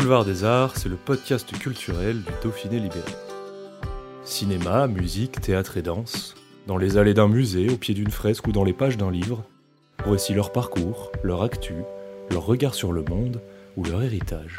Boulevard des Arts, c'est le podcast culturel du Dauphiné libéré. Cinéma, musique, théâtre et danse, dans les allées d'un musée, au pied d'une fresque ou dans les pages d'un livre, voici leur parcours, leur actu, leur regard sur le monde ou leur héritage.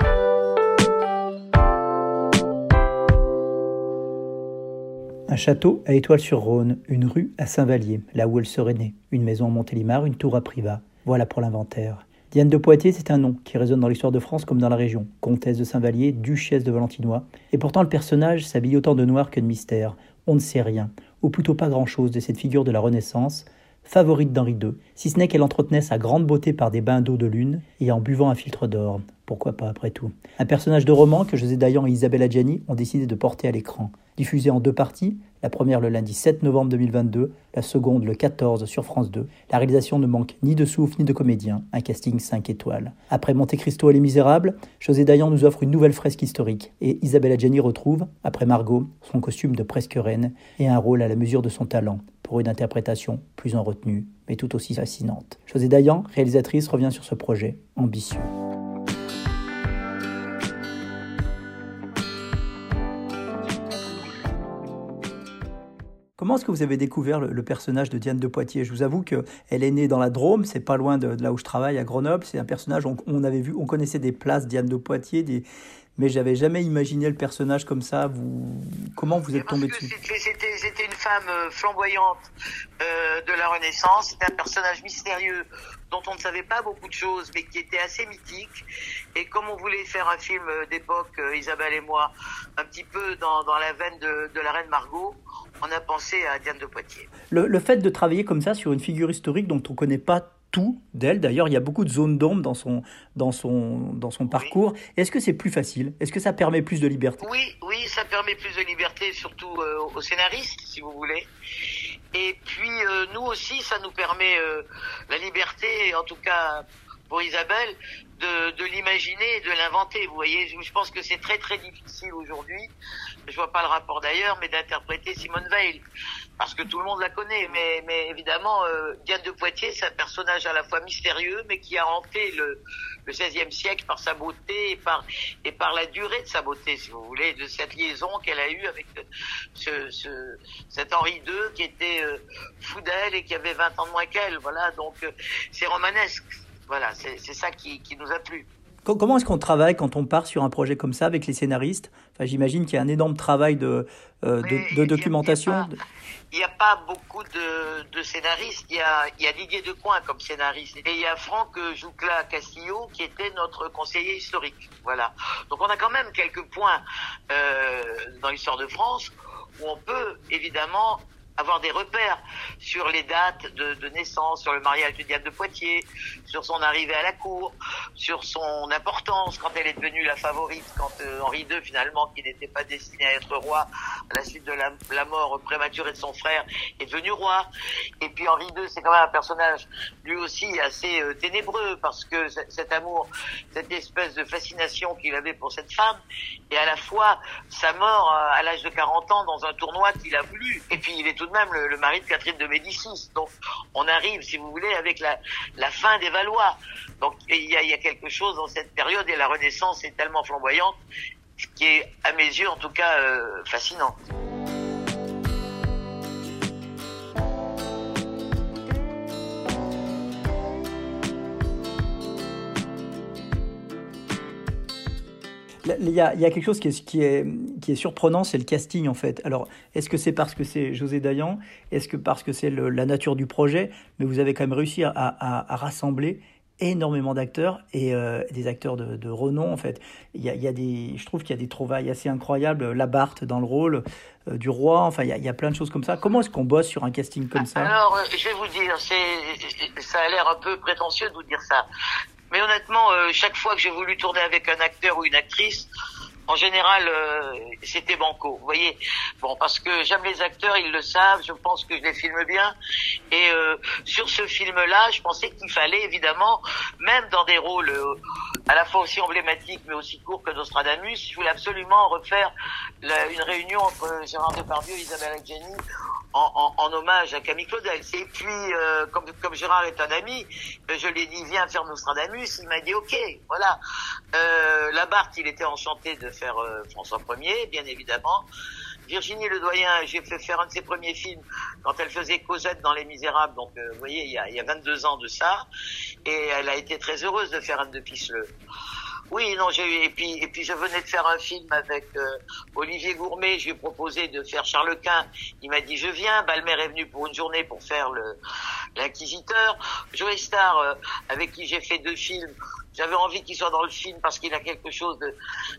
Un château à Étoile-sur-Rhône, une rue à Saint-Vallier, là où elle serait née, une maison à Montélimar, une tour à Privas. Voilà pour l'inventaire. Diane de Poitiers, c'est un nom qui résonne dans l'histoire de France comme dans la région. Comtesse de Saint-Vallier, duchesse de Valentinois. Et pourtant, le personnage s'habille autant de noir que de mystère. On ne sait rien, ou plutôt pas grand-chose de cette figure de la Renaissance, favorite d'Henri II, si ce n'est qu'elle entretenait sa grande beauté par des bains d'eau de lune et en buvant un filtre d'or. Pourquoi pas après tout? Un personnage de roman que José Dayan et Isabelle Adjani ont décidé de porter à l'écran. Diffusé en deux parties, la première le lundi 7 novembre 2022, la seconde le 14 sur France 2. La réalisation ne manque ni de souffle ni de comédien, un casting 5 étoiles. Après Monte Cristo et Les Misérables, José Dayan nous offre une nouvelle fresque historique et Isabelle Adjani retrouve, après Margot, son costume de presque reine et un rôle à la mesure de son talent pour une interprétation plus en retenue, mais tout aussi fascinante. José Dayan, réalisatrice, revient sur ce projet ambitieux. Comment est-ce que vous avez découvert le, personnage de Diane de Poitiers? Je vous avoue qu'elle est née dans la Drôme, c'est pas loin de, là où je travaille, à Grenoble. C'est un personnage, on, avait vu, on connaissait des places Diane de Poitiers, des, mais j'avais jamais imaginé le personnage comme ça. Vous, comment vous êtes tombé dessus? C'était euh, flamboyante euh, de la Renaissance. C'était un personnage mystérieux dont on ne savait pas beaucoup de choses, mais qui était assez mythique. Et comme on voulait faire un film euh, d'époque, Isabelle et moi, un petit peu dans, la veine de, de la reine Margot, on a pensé à Diane de Poitiers. Le, fait de travailler comme ça sur une figure historique dont on ne connaît pas tout d'elle, d'ailleurs il y a beaucoup de zones d'ombre dans son, dans son, dans son parcours, est-ce que c'est plus facile? Est-ce que ça permet plus de liberté? Oui, oui, ça permet plus de liberté, surtout euh, aux scénaristes, si vous voulez. Et puis euh, nous aussi, ça nous permet euh, la liberté, en tout cas pour Isabelle, de, de l'imaginer et de l'inventer. Vous voyez, je pense que c'est très très difficile aujourd'hui. Je vois pas le rapport d'ailleurs, mais d'interpréter Simone Veil, parce que tout le monde la connaît. Mais, mais évidemment, euh, Diane de Poitiers, c'est un personnage à la fois mystérieux, mais qui a hanté le, le XVIe siècle par sa beauté et par, et par la durée de sa beauté, si vous voulez, de cette liaison qu'elle a eue avec ce, ce, cet Henri II qui était euh, fou d'elle et qui avait 20 ans de moins qu'elle. Voilà, donc euh, c'est romanesque. Voilà, c'est ça qui, qui nous a plu. Comment est-ce qu'on travaille quand on part sur un projet comme ça avec les scénaristes? Enfin, J'imagine qu'il y a un énorme travail de, euh, de, documentation. Il n'y a, pas beaucoup de, de scénaristes. Il y, a, il y a Didier Decoing comme scénariste. Et il y a Franck Joucla Castillo qui était notre conseiller historique. Voilà. Donc on a quand même quelques points euh, dans l'histoire de France où on peut évidemment avoir des repères sur les dates de, naissance, sur le mariage de Diane de Poitiers, sur son arrivée à la cour, sur son importance quand elle est devenue la favorite, quand euh, Henri II finalement, qui n'était pas destiné à être roi à la suite de la, la, mort prématurée de son frère, est devenu roi. Et puis Henri II, c'est quand même un personnage lui aussi assez euh, ténébreux parce que cet amour, cette espèce de fascination qu'il avait pour cette femme, et à la fois sa mort euh, à l'âge de 40 ans dans un tournoi qu'il a voulu. Et puis il est tout de même le, mari de Catherine de Médicis. Donc on arrive, si vous voulez, avec la, fin des Valois. Donc il y a, quelque chose dans cette période et la Renaissance est tellement flamboyante, qui est à mes yeux en tout cas euh, fascinante. Il y, a, quelque chose qui est, qui est, qui est surprenant, c'est le casting en fait. Alors, est-ce que c'est parce que c'est José Dayan? Est-ce que parce que c'est la nature du projet? Mais vous avez quand même réussi à, à, rassembler énormément d'acteurs et euh, des acteurs de, de, renom en fait. Il y a, il y a des, je trouve qu'il y a des trouvailles assez incroyables. Labarthe dans le rôle euh, du roi, enfin il y, a, il y, a, plein de choses comme ça. Comment est-ce qu'on bosse sur un casting comme ça? Alors je vais vous dire, ça a l'air un peu prétentieux de vous dire ça, mais honnêtement, chaque fois que j'ai voulu tourner avec un acteur ou une actrice, en général, euh, c'était banco. Vous voyez, bon, parce que j'aime les acteurs, ils le savent. Je pense que je les filme bien. Et euh, sur ce film-là, je pensais qu'il fallait évidemment, même dans des rôles euh, à la fois aussi emblématiques mais aussi courts que Nostradamus, je voulais absolument refaire la, une réunion entre Gérard Depardieu et Isabelle Adjani en, en, en, hommage à Camille Claudel. Et puis, euh, comme, comme Gérard est un ami, je lui ai dit viens faire Nostradamus. Il m'a dit ok, voilà. Euh, Labarthe, il était enchanté de faire euh, François Ier, bien évidemment. Virginie Ledoyen, j'ai fait faire un de ses premiers films quand elle faisait Cosette dans Les Misérables, donc euh, vous voyez, il y, a, il y a 22 ans de ça, et elle a été très heureuse de faire Anne de Pisseleu. Oui, non, j'ai et puis et puis je venais de faire un film avec euh, Olivier Gourmet. Je lui ai proposé de faire Charles Quint. Il m'a dit je viens. Balmer est venu pour une journée pour faire le l'inquisiteur. Joe Star, euh, avec qui j'ai fait deux films. J'avais envie qu'il soit dans le film parce qu'il a quelque chose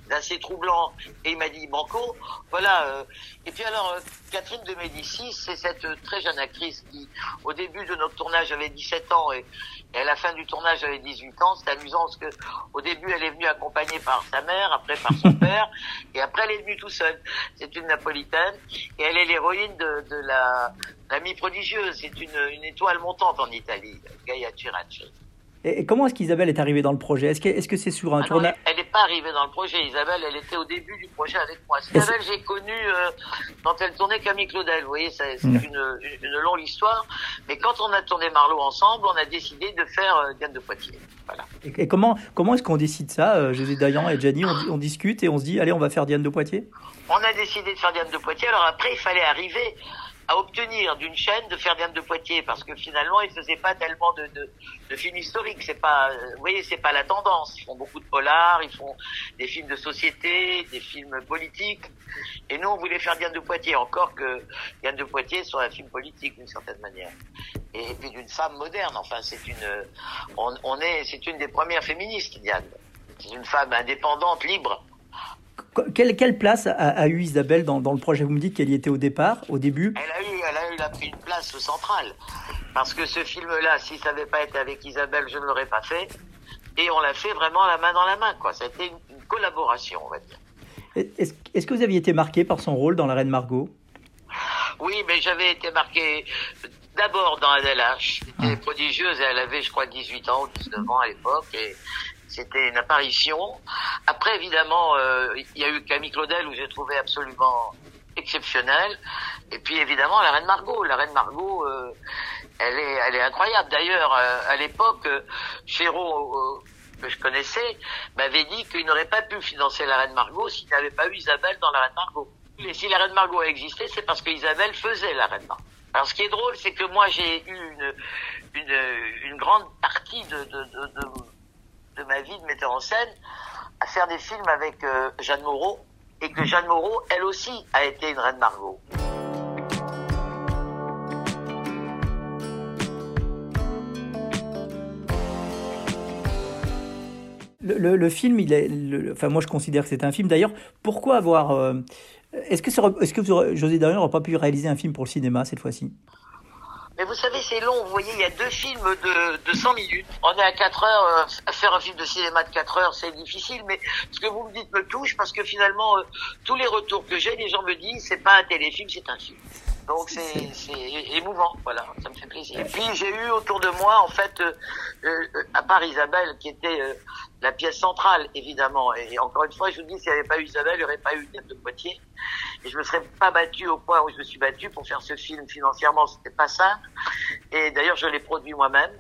d'assez troublant. Et il m'a dit Banco. Voilà. Euh. Et puis alors Catherine de Médicis, c'est cette très jeune actrice qui, au début de notre tournage, avait 17 ans et, et à la fin du tournage, avait 18 ans. C'est amusant parce que au début, elle est venue accompagnée par sa mère, après par son père, et après elle est venue tout seule. C'est une napolitaine et elle est l'héroïne de, de la l'amie prodigieuse. C'est une, une étoile montante en Italie, Gaia Ciracci. Et comment est-ce qu'Isabelle est arrivée dans le projet? Est-ce que c'est sur un ah tournage? Elle n'est pas arrivée dans le projet. Isabelle, elle était au début du projet avec moi. Isabelle, j'ai connu euh, quand elle tournait Camille Claudel. Vous voyez, c'est mmh. une, une, longue histoire. Mais quand on a tourné Marlowe ensemble, on a décidé de faire euh, Diane de Poitiers. Voilà. Et, et comment comment est-ce qu'on décide ça? Euh, José Dayan et Gianni, on, on discute et on se dit allez, on va faire Diane de Poitiers? On a décidé de faire Diane de Poitiers. Alors après, il fallait arriver à obtenir d'une chaîne de faire Diane de Poitiers parce que finalement ils faisaient pas tellement de, films historiques. C'est pas vous voyez c'est pas la tendance. Ils font beaucoup de polars ils font des films de société des films politiques. Et nous on voulait faire Diane de Poitiers encore que Diane de Poitiers soit un film politique d'une certaine manière. Et puis d'une femme moderne. Enfin c'est une on, on est c'est une des premières féministes Diane. C'est une femme indépendante libre quelle, quelle, place a, a eu Isabelle dans, dans, le projet? Vous me dites qu'elle y était au départ, au début Elle a eu, elle a eu, elle a pris une place centrale. Parce que ce film-là, si ça n'avait pas été avec Isabelle, je ne l'aurais pas fait. Et on l'a fait vraiment la main dans la main, quoi. C'était une, une, collaboration, on va dire. Est-ce est que vous aviez été marqué par son rôle dans La Reine Margot? Oui, mais j'avais été marqué d'abord dans Adèle H. C'était ah. prodigieuse, elle avait, je crois, 18 ans ou 19 ans à l'époque. Et c'était une apparition. Après, évidemment, euh, il y a eu Camille Claudel où j'ai trouvé absolument exceptionnel. Et puis évidemment la reine Margot. La reine Margot, euh, elle est, elle est incroyable. D'ailleurs, euh, à l'époque, Chéreau, euh, que je connaissais, m'avait dit qu'il n'aurait pas pu financer la reine Margot s'il n'avait pas eu Isabelle dans la reine Margot. Et si la reine Margot a existé, c'est parce qu'Isabelle faisait la reine Margot. Alors ce qui est drôle, c'est que moi j'ai eu une, une, une grande partie de, de, de, de de ma vie de metteur en scène à faire des films avec euh, Jeanne Moreau et que Jeanne Moreau, elle aussi, a été une reine Margot. Le, le, film, il est, moi je considère que c'est un film. D'ailleurs, pourquoi avoir euh, Est-ce que, est-ce que José Dayan n'aurait pas pu réaliser un film pour le cinéma cette fois-ci? Mais vous savez, c'est long. Vous voyez, il y a deux films de, de 100 minutes. On est à 4 heures. Euh, faire un film de cinéma de 4 heures, c'est difficile. Mais ce que vous me dites me touche parce que finalement, euh, tous les retours que j'ai, les gens me disent, c'est pas un téléfilm, c'est un film. Donc c'est émouvant, voilà, ça me fait plaisir. Et puis j'ai eu autour de moi, en fait, euh, euh, à part Isabelle, qui était euh, la pièce centrale, évidemment. Et encore une fois, je vous dis, s'il n'y avait pas eu Isabelle, il n'y aurait pas eu Diane de Poitiers. Et je me serais pas battu au point où je me suis battu pour faire ce film financièrement, c'était pas simple. Et d'ailleurs, je l'ai produit moi-même.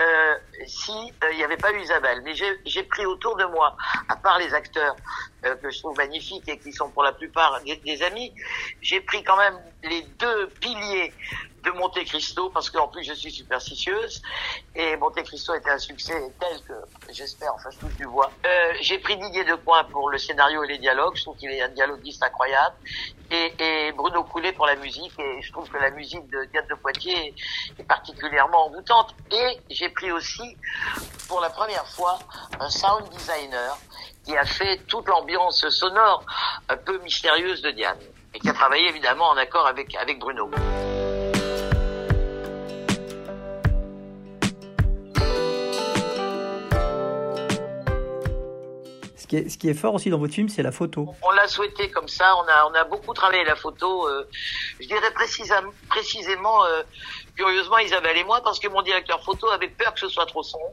Euh, si il n'y avait pas eu Isabelle. Mais j'ai pris autour de moi, à part les acteurs euh, que je trouve magnifiques et qui sont pour la plupart des amis, j'ai pris quand même les deux piliers de Monte Cristo parce qu'en plus je suis superstitieuse et Monte Cristo était un succès tel que, j'espère, enfin je du bois. Euh, j'ai pris Didier Decoing pour le scénario et les dialogues, je trouve qu'il est un dialoguiste incroyable, et, et, Bruno Coulet pour la musique, et je trouve que la musique de Diane de Poitiers est, particulièrement envoûtante. Et j'ai pris aussi, pour la première fois, un sound designer qui a fait toute l'ambiance sonore un peu mystérieuse de Diane, et qui a travaillé évidemment en accord avec, avec Bruno. Ce qui est fort aussi dans votre film, c'est la photo. On l'a souhaité comme ça. On a, on a beaucoup travaillé la photo. Euh, je dirais précisément, précisément euh, curieusement, Isabelle et moi, parce que mon directeur photo avait peur que ce soit trop sombre.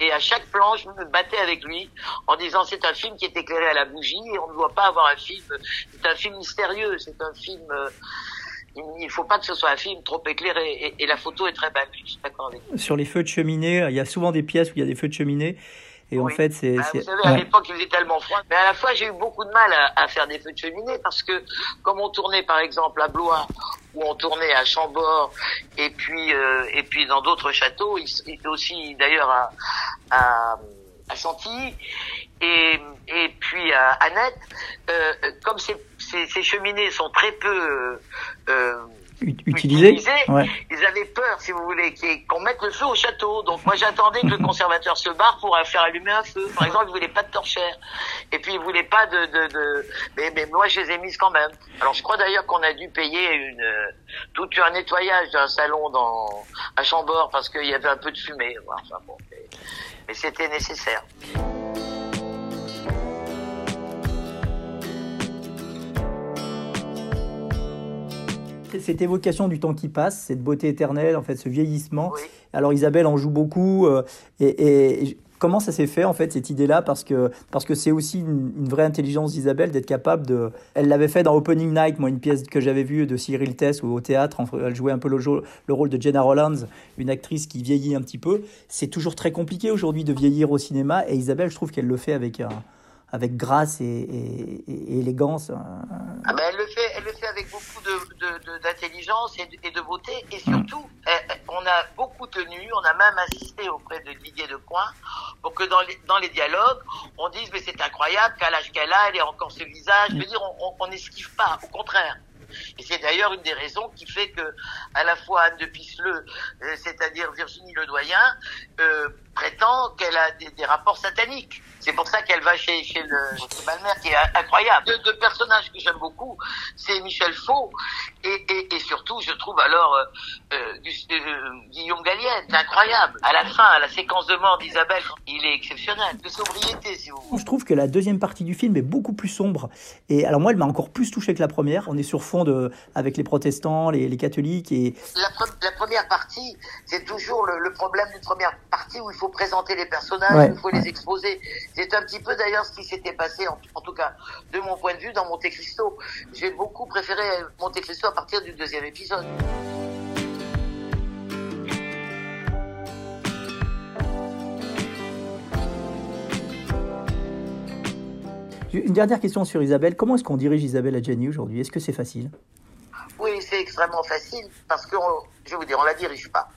Et à chaque plan, je me battais avec lui en disant c'est un film qui est éclairé à la bougie et on ne doit pas avoir un film. C'est un film mystérieux. C'est un film. Euh, il ne faut pas que ce soit un film trop éclairé et, la photo est très belle. Je suis d'accord avec vous. Sur les feux de cheminée, il y a souvent des pièces où il y a des feux de cheminée et en fait, c'est. Bah, vous savez, à l'époque, il faisait tellement froid. Mais à la fois, j'ai eu beaucoup de mal à, faire des feux de cheminée parce que, comme on tournait par exemple à Blois ou on tournait à Chambord et puis euh, et puis dans d'autres châteaux, il, aussi d'ailleurs à, à, à Chantilly et et puis à Annette, euh, comme ces, ces, ces, cheminées sont très peu euh, utilisés. Ils avaient peur, si vous voulez, qu'on mette le feu au château. Donc moi j'attendais que le conservateur se barre pour faire allumer un feu. Par exemple, ils voulaient pas de torchère. Et puis ils voulaient pas de... de, de... Mais, mais, moi je les ai mises quand même. Alors je crois d'ailleurs qu'on a dû payer une tout un nettoyage d'un salon dans à Chambord parce qu'il y avait un peu de fumée. Enfin, bon, mais c'était nécessaire. Cette évocation du temps qui passe, cette beauté éternelle, en fait, ce vieillissement. Alors Isabelle en joue beaucoup. Euh, et, comment ça s'est fait, en fait, cette idée-là? Parce que parce que c'est aussi une, vraie intelligence d'Isabelle d'être capable de... Elle l'avait fait dans Opening Night, moi, une pièce que j'avais vue de Cyril Tess, au théâtre, elle jouait un peu le, le rôle de Jenna Rollins, une actrice qui vieillit un petit peu. C'est toujours très compliqué aujourd'hui de vieillir au cinéma, et Isabelle, je trouve qu'elle le fait avec un avec grâce et, élégance. Hein. Ah ben elle, le fait, elle le fait avec beaucoup d'intelligence et, de beauté. Et surtout, eh, eh, on a beaucoup tenu, on a même insisté auprès de Didier Decoing pour que dans les, dans les dialogues, on dise mais c'est incroyable qu'à l'âge qu'elle a, elle ait encore ce visage. Je veux dire, on n'esquive pas, au contraire. Et c'est d'ailleurs une des raisons qui fait que, à la fois Anne de Pisseleu, euh, c'est-à-dire Virginie Ledoyen, euh, prétend qu'elle a des, rapports sataniques. C'est pour ça qu'elle va chez, chez le Balmer, qui est incroyable. Deux, deux personnages que j'aime beaucoup, c'est Michel Faux et, et, et, surtout, je trouve alors euh, euh, euh Guillaume Gallienne, incroyable. À la fin, à la séquence de mort d'Isabelle, il est exceptionnel. De sobriété, si vous voulez. Je trouve que la deuxième partie du film est beaucoup plus sombre. Et alors moi, elle m'a encore plus touché que la première. On est sur fond de, avec les protestants, les, les catholiques et... La, la première partie, c'est toujours le, le problème d'une première partie où il faut faut présenter les personnages, il faut les exposer. C'est un petit peu d'ailleurs ce qui s'était passé, en, tout cas de mon point de vue, dans Monte Cristo. J'ai beaucoup préféré Monte Cristo à partir du deuxième épisode. Une dernière question sur Isabelle. Comment est-ce qu'on dirige Isabelle Adjani aujourd'hui? Est-ce que c'est facile? Oui, c'est extrêmement facile parce que, je vais vous dire, on la dirige pas.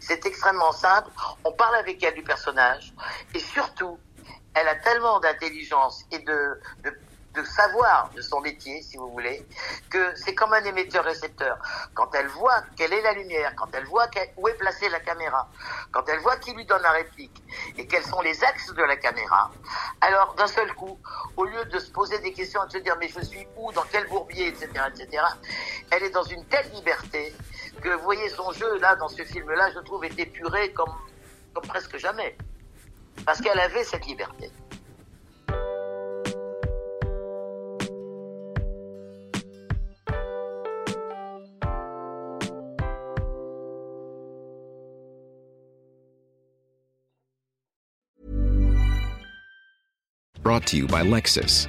C'est extrêmement simple. On parle avec elle du personnage et surtout, elle a tellement d'intelligence et de, de, de, savoir de son métier, si vous voulez, que c'est comme un émetteur-récepteur. Quand elle voit quelle est la lumière, quand elle voit où est placée la caméra, quand elle voit qui lui donne la réplique et quels sont les axes de la caméra, alors d'un seul coup, au lieu de se poser des questions et de se dire mais je suis où, dans quel bourbier, etc., etc., elle est dans une telle liberté que vous voyez son jeu là dans ce film-là, je trouve est épuré comme, comme presque jamais, parce qu'elle avait cette liberté. Brought to you by Lexus.